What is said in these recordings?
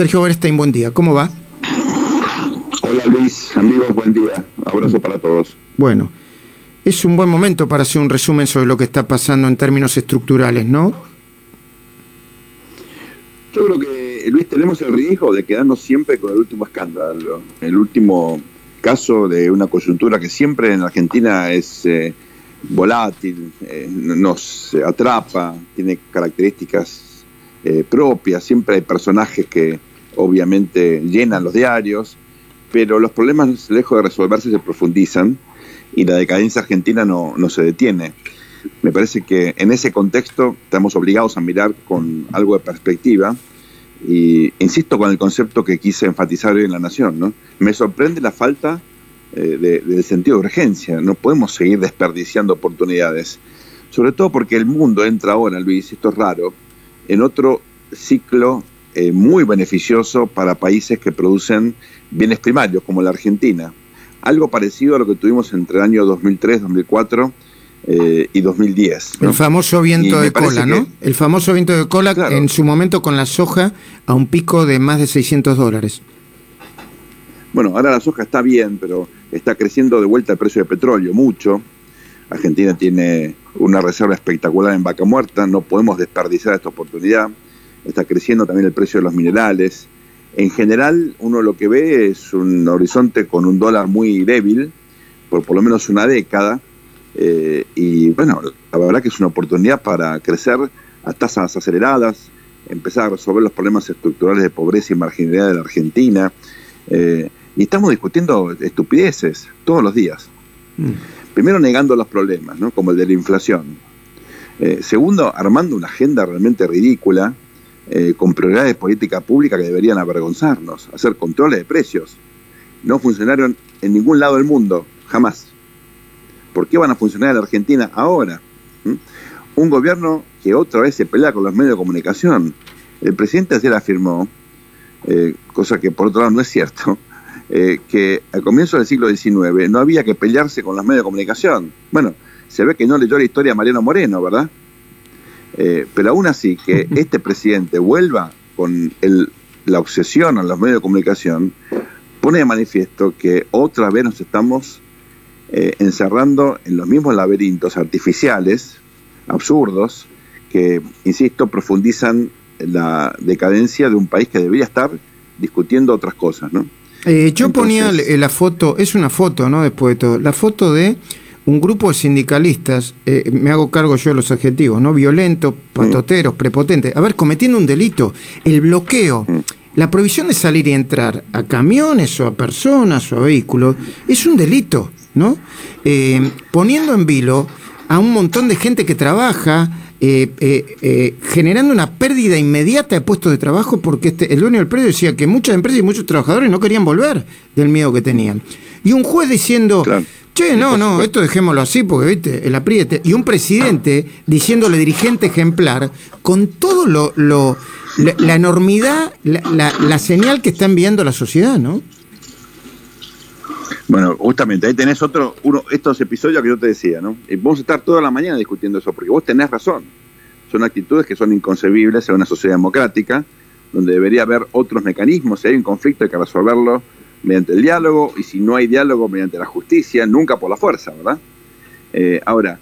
Sergio Berstein, buen día. ¿Cómo va? Hola Luis, amigos, buen día. Abrazo para todos. Bueno, es un buen momento para hacer un resumen sobre lo que está pasando en términos estructurales, ¿no? Yo creo que, Luis, tenemos el riesgo de quedarnos siempre con el último escándalo, el último caso de una coyuntura que siempre en Argentina es eh, volátil, eh, nos atrapa, tiene características eh, propias, siempre hay personajes que obviamente llenan los diarios, pero los problemas lejos de resolverse se profundizan y la decadencia argentina no, no se detiene. Me parece que en ese contexto estamos obligados a mirar con algo de perspectiva y insisto con el concepto que quise enfatizar hoy en La Nación. ¿no? Me sorprende la falta eh, del sentido de urgencia. No podemos seguir desperdiciando oportunidades. Sobre todo porque el mundo entra ahora, Luis, esto es raro, en otro ciclo eh, muy beneficioso para países que producen bienes primarios, como la Argentina. Algo parecido a lo que tuvimos entre el año 2003, 2004 eh, y 2010. El famoso viento de cola, ¿no? El famoso viento de cola en su momento con la soja a un pico de más de 600 dólares. Bueno, ahora la soja está bien, pero está creciendo de vuelta el precio de petróleo, mucho. Argentina tiene una reserva espectacular en vaca muerta, no podemos desperdiciar esta oportunidad. Está creciendo también el precio de los minerales. En general, uno lo que ve es un horizonte con un dólar muy débil, por por lo menos una década, eh, y bueno, la verdad que es una oportunidad para crecer a tasas aceleradas, empezar a resolver los problemas estructurales de pobreza y marginalidad de la Argentina. Eh, y estamos discutiendo estupideces todos los días. Mm. Primero negando los problemas, ¿no? como el de la inflación. Eh, segundo, armando una agenda realmente ridícula eh, con prioridades de política pública que deberían avergonzarnos, hacer controles de precios. No funcionaron en ningún lado del mundo, jamás. ¿Por qué van a funcionar en Argentina ahora? ¿Mm? Un gobierno que otra vez se pelea con los medios de comunicación. El presidente ayer afirmó, eh, cosa que por otro lado no es cierto, eh, que al comienzo del siglo XIX no había que pelearse con los medios de comunicación. Bueno, se ve que no leyó la historia de Mariano Moreno, ¿verdad? Eh, pero aún así, que este presidente vuelva con la obsesión a los medios de comunicación, pone de manifiesto que otra vez nos estamos eh, encerrando en los mismos laberintos artificiales, absurdos, que, insisto, profundizan la decadencia de un país que debería estar discutiendo otras cosas, ¿no? Eh, yo ponía la foto, es una foto, ¿no? Después de todo, la foto de un grupo de sindicalistas, eh, me hago cargo yo de los adjetivos, ¿no? Violentos, patoteros, prepotentes. A ver, cometiendo un delito, el bloqueo, la prohibición de salir y entrar a camiones o a personas o a vehículos, es un delito, ¿no? Eh, poniendo en vilo a un montón de gente que trabaja, eh, generando una pérdida inmediata de puestos de trabajo porque este, el dueño del predio decía que muchas empresas y muchos trabajadores no querían volver del miedo que tenían. Y un juez diciendo, che, no, no, esto dejémoslo así porque, viste, el apriete. Y un presidente diciéndole dirigente ejemplar con todo lo, lo la, enormidad, la, la señal que está enviando la sociedad, ¿no? Bueno, justamente, ahí tenés otro, uno, estos episodios que yo te decía, ¿no? Y vamos a estar toda la mañana discutiendo eso, porque vos tenés razón. Son actitudes que son inconcebibles en una sociedad democrática, donde debería haber otros mecanismos. Si hay un conflicto hay que resolverlo mediante el diálogo, y si no hay diálogo, mediante la justicia, nunca por la fuerza, ¿verdad? Eh, ahora,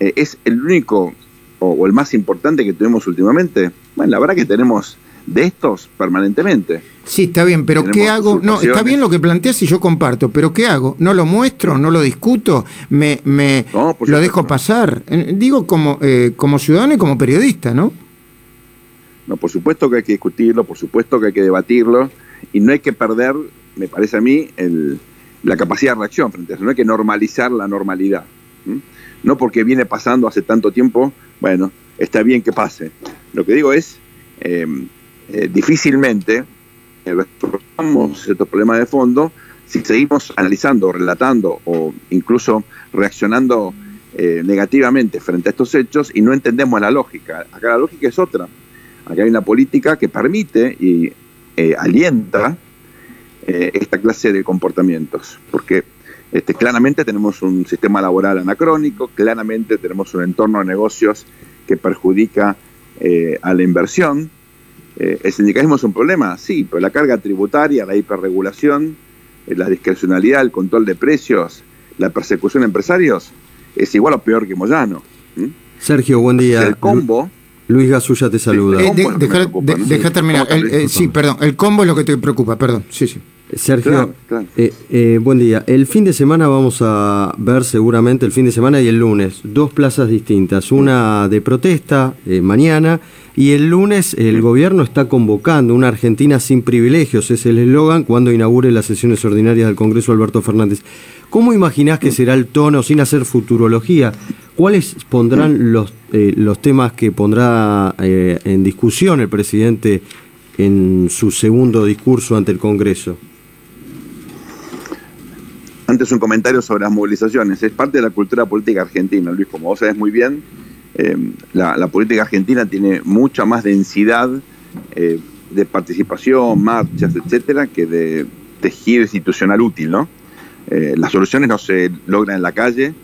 eh, ¿es el único o, el más importante que tenemos últimamente? Bueno, la verdad que tenemos de estos permanentemente. Sí, está bien, pero ¿qué hago? No, está bien lo que planteas y yo comparto, pero ¿qué hago? ¿No lo muestro? ¿No lo discuto? ¿Me, me lo dejo pasar? Eh, digo como, eh, como ciudadano y como periodista, ¿no? No, por supuesto que hay que discutirlo, por supuesto que hay que debatirlo y no hay que perder, me parece a mí, la capacidad de reacción frente a eso, no hay que normalizar la normalidad. No porque viene pasando hace tanto tiempo, bueno, está bien que pase. Lo que digo es, eh, difícilmente resolvamos estos problemas de fondo si seguimos analizando, relatando o incluso reaccionando eh, negativamente frente a estos hechos y no entendemos la lógica. Acá la lógica es otra. Acá hay una política que permite y eh, alienta eh, esta clase de comportamientos, porque este, claramente tenemos un sistema laboral anacrónico, claramente tenemos un entorno de negocios que perjudica a la inversión, Eh, ¿El sindicalismo es un problema? Sí, pero la carga tributaria, la hiperregulación, eh, la discrecionalidad, el control de precios, la persecución a empresarios, es igual o peor que Moyano. Sergio, buen día. El combo... Luis Gasulla te saluda. Eh, deja, terminar. sí, perdón. El combo es lo que te preocupa, perdón. Sí, sí. Sergio, eh, eh, buen día. El fin de semana vamos a ver seguramente, el fin de semana y el lunes, dos plazas distintas. Una de protesta eh, mañana y el lunes el gobierno está convocando una Argentina sin privilegios, es el eslogan cuando inaugure las sesiones ordinarias del Congreso Alberto Fernández. ¿Cómo imaginás que será el tono sin hacer futurología? ¿Cuáles pondrán los, los temas que pondrá en discusión el presidente en su segundo discurso ante el Congreso? Antes un comentario sobre las movilizaciones. Es parte de la cultura política argentina, Luis, como vos sabés muy bien, eh, la, política argentina tiene mucha más densidad eh, de participación, marchas, etcétera, que de tejido institucional útil, ¿no? Eh, las soluciones no se logran en la calle,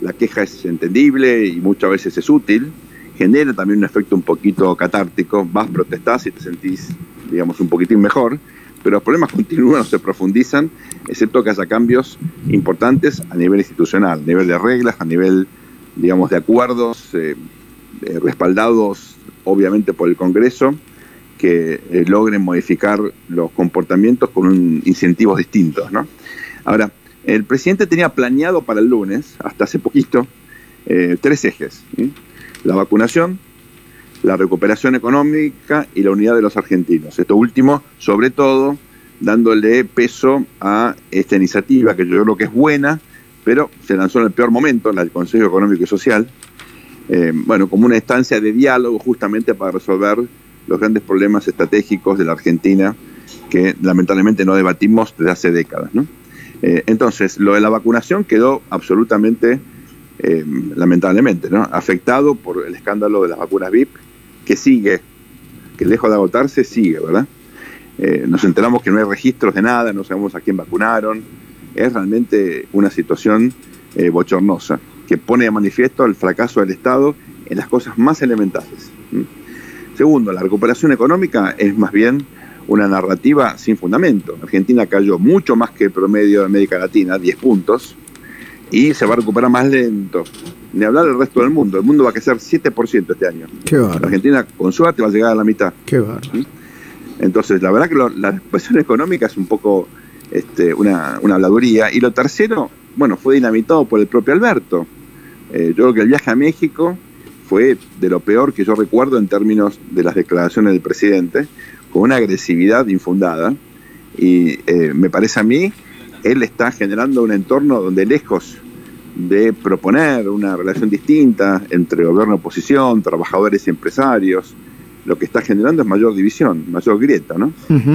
la queja es entendible y muchas veces es útil, genera también un efecto un poquito catártico, vas, protestás y te sentís, digamos, un poquitín mejor, pero los problemas continúan o se profundizan, excepto que haya cambios importantes a nivel institucional, a nivel de reglas, a nivel, digamos, de acuerdos eh, eh, respaldados obviamente por el Congreso, que eh, logren modificar los comportamientos con incentivos distintos. ¿no? Ahora, el presidente tenía planeado para el lunes, hasta hace poquito, tres ejes. La vacunación, la recuperación económica y la unidad de los argentinos. Esto último, sobre todo, dándole peso a esta iniciativa que yo creo que es buena, pero se lanzó en el peor momento, en el Consejo Económico y Social, eh, bueno, como una instancia de diálogo justamente para resolver los grandes problemas estratégicos de la Argentina que lamentablemente no debatimos desde hace décadas. Eh, entonces, lo de la vacunación quedó absolutamente, eh, lamentablemente, ¿no? afectado por el escándalo de las vacunas VIP que sigue, que lejos de agotarse, sigue, ¿verdad? Eh, nos enteramos que no hay registros de nada, no sabemos a quién vacunaron. Es realmente una situación eh, bochornosa que pone de manifiesto el fracaso del Estado en las cosas más elementales. Segundo, la recuperación económica es más bien una narrativa sin fundamento. Argentina cayó mucho más que el promedio de América Latina, 10 puntos, y se va a recuperar más lento ni hablar del resto del mundo. El mundo va a crecer 7% este año. Qué La Argentina con suerte va a llegar a la mitad. Qué barro. Entonces, la verdad que la expresión económica es un poco este, una, una habladuría. Y lo tercero, bueno, fue dinamitado por el propio Alberto. Eh, yo creo que el viaje a México fue de lo peor que yo recuerdo en términos de las declaraciones del presidente, con una agresividad infundada. Y eh, me parece a mí, él está generando un entorno donde lejos de proponer una relación distinta entre gobierno y oposición, trabajadores y empresarios, lo que está generando es mayor división, mayor grieta, ¿no?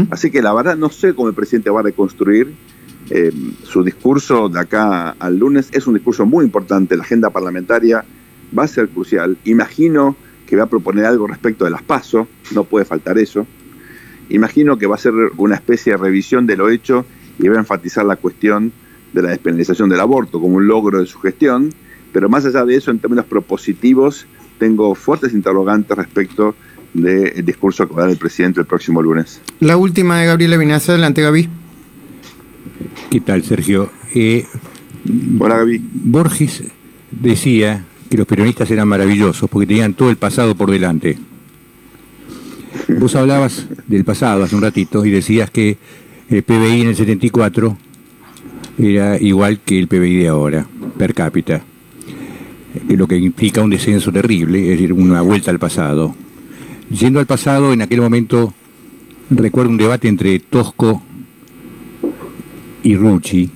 Así que la verdad no sé cómo el presidente va a reconstruir eh, su discurso de acá al lunes. Es un discurso muy importante, la agenda parlamentaria va a ser crucial. Imagino que va a proponer algo respecto de las PASO, no puede faltar eso. Imagino que va a ser una especie de revisión de lo hecho y va a enfatizar la cuestión de la despenalización del aborto como un logro de su gestión, pero más allá de eso, en términos propositivos, tengo fuertes interrogantes respecto del discurso que va a dar el presidente el próximo lunes. La última de Gabriela Vinaza, adelante Gaby. ¿Qué tal, Sergio? Eh, Hola, Gaby. Borges decía que los peronistas eran maravillosos porque tenían todo el pasado por delante. Vos hablabas del pasado hace un ratito y decías que el PBI en el 74 era igual que el PBI de ahora, per cápita, lo que implica un descenso terrible, es decir, una vuelta al pasado. Yendo al pasado, en aquel momento recuerdo un debate entre Tosco y Rucci,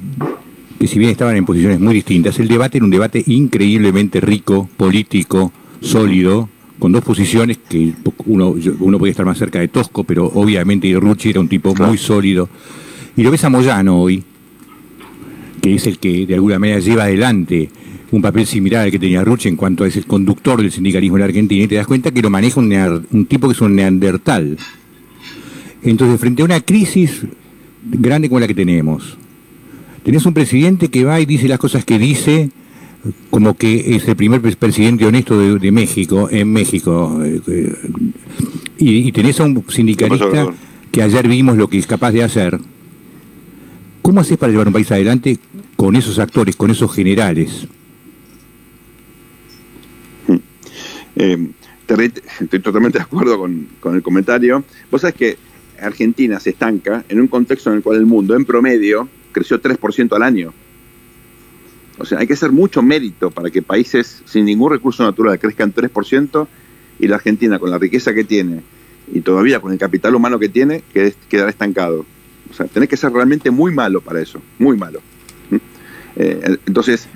que si bien estaban en posiciones muy distintas, el debate era un debate increíblemente rico, político, sólido, con dos posiciones que uno, uno podía estar más cerca de Tosco, pero obviamente Rucci era un tipo muy sólido. Y lo ves a Moyano hoy, que es el que de alguna manera lleva adelante un papel similar al que tenía Ruche en cuanto a ese conductor del sindicalismo en la Argentina, y te das cuenta que lo maneja un, tipo que es un neandertal. Entonces, frente a una crisis grande como la que tenemos, tenés un presidente que va y dice las cosas que dice, como que es el primer presidente honesto de, México, en México. Eh, Y, tenés a un sindicalista que ayer vimos lo que es capaz de hacer. ¿Cómo haces para llevar un país adelante con esos actores, con esos generales? Eh, estoy totalmente de acuerdo con, con, el comentario. Vos sabés que Argentina se estanca en un contexto en el cual el mundo, en promedio, creció 3% al año. O sea, hay que hacer mucho mérito para que países sin ningún recurso natural crezcan 3% y la Argentina, con la riqueza que tiene y todavía con el capital humano que tiene, que quedará estancado. O sea, tenés que ser realmente muy malo para eso, muy malo. ¿Mm? Eh, entonces,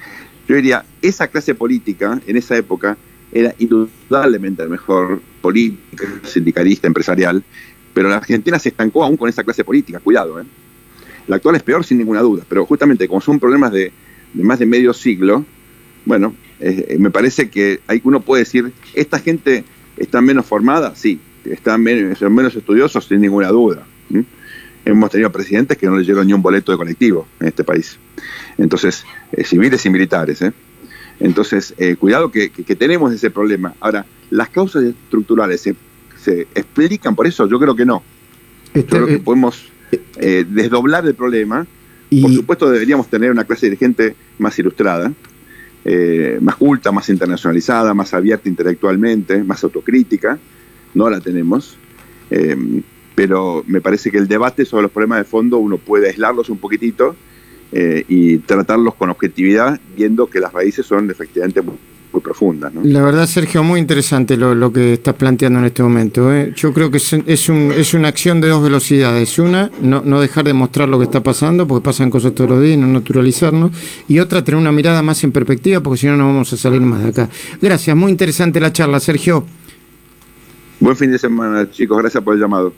yo diría, esa clase política en esa época era indudablemente la mejor política sindicalista, empresarial, pero la Argentina se estancó aún con esa clase política, cuidado. ¿eh? La actual es peor sin ninguna duda, pero justamente como son problemas de de más de medio siglo, bueno, eh, me parece que hay, uno puede decir, ¿esta gente está menos formada? Sí, están menos, son menos estudiosos sin ninguna duda. Hemos tenido presidentes que no les llegó ni un boleto de colectivo en este país. Entonces, eh, civiles y militares. ¿eh? Entonces, cuidado que, tenemos ese problema. Ahora, ¿las causas estructurales se, se explican por eso? Yo creo que no. Yo creo que podemos desdoblar el problema por supuesto deberíamos tener una clase dirigente más ilustrada, eh, más culta, más internacionalizada, más abierta intelectualmente, más autocrítica. No la tenemos. Eh, pero me parece que el debate sobre los problemas de fondo uno puede aislarlos un poquitito eh, y tratarlos con objetividad, viendo que las raíces son efectivamente muy profunda. La verdad, Sergio, muy interesante lo, que estás planteando en este momento. ¿eh? Yo creo que es, es, un, es una acción de dos velocidades. Una, no, no dejar de mostrar lo que está pasando, porque pasan cosas todos los días, no naturalizarnos. Y otra, tener una mirada más en perspectiva, porque si no, no vamos a salir más de acá. Gracias, muy interesante la charla, Sergio. Buen fin de semana, chicos. Gracias por el llamado.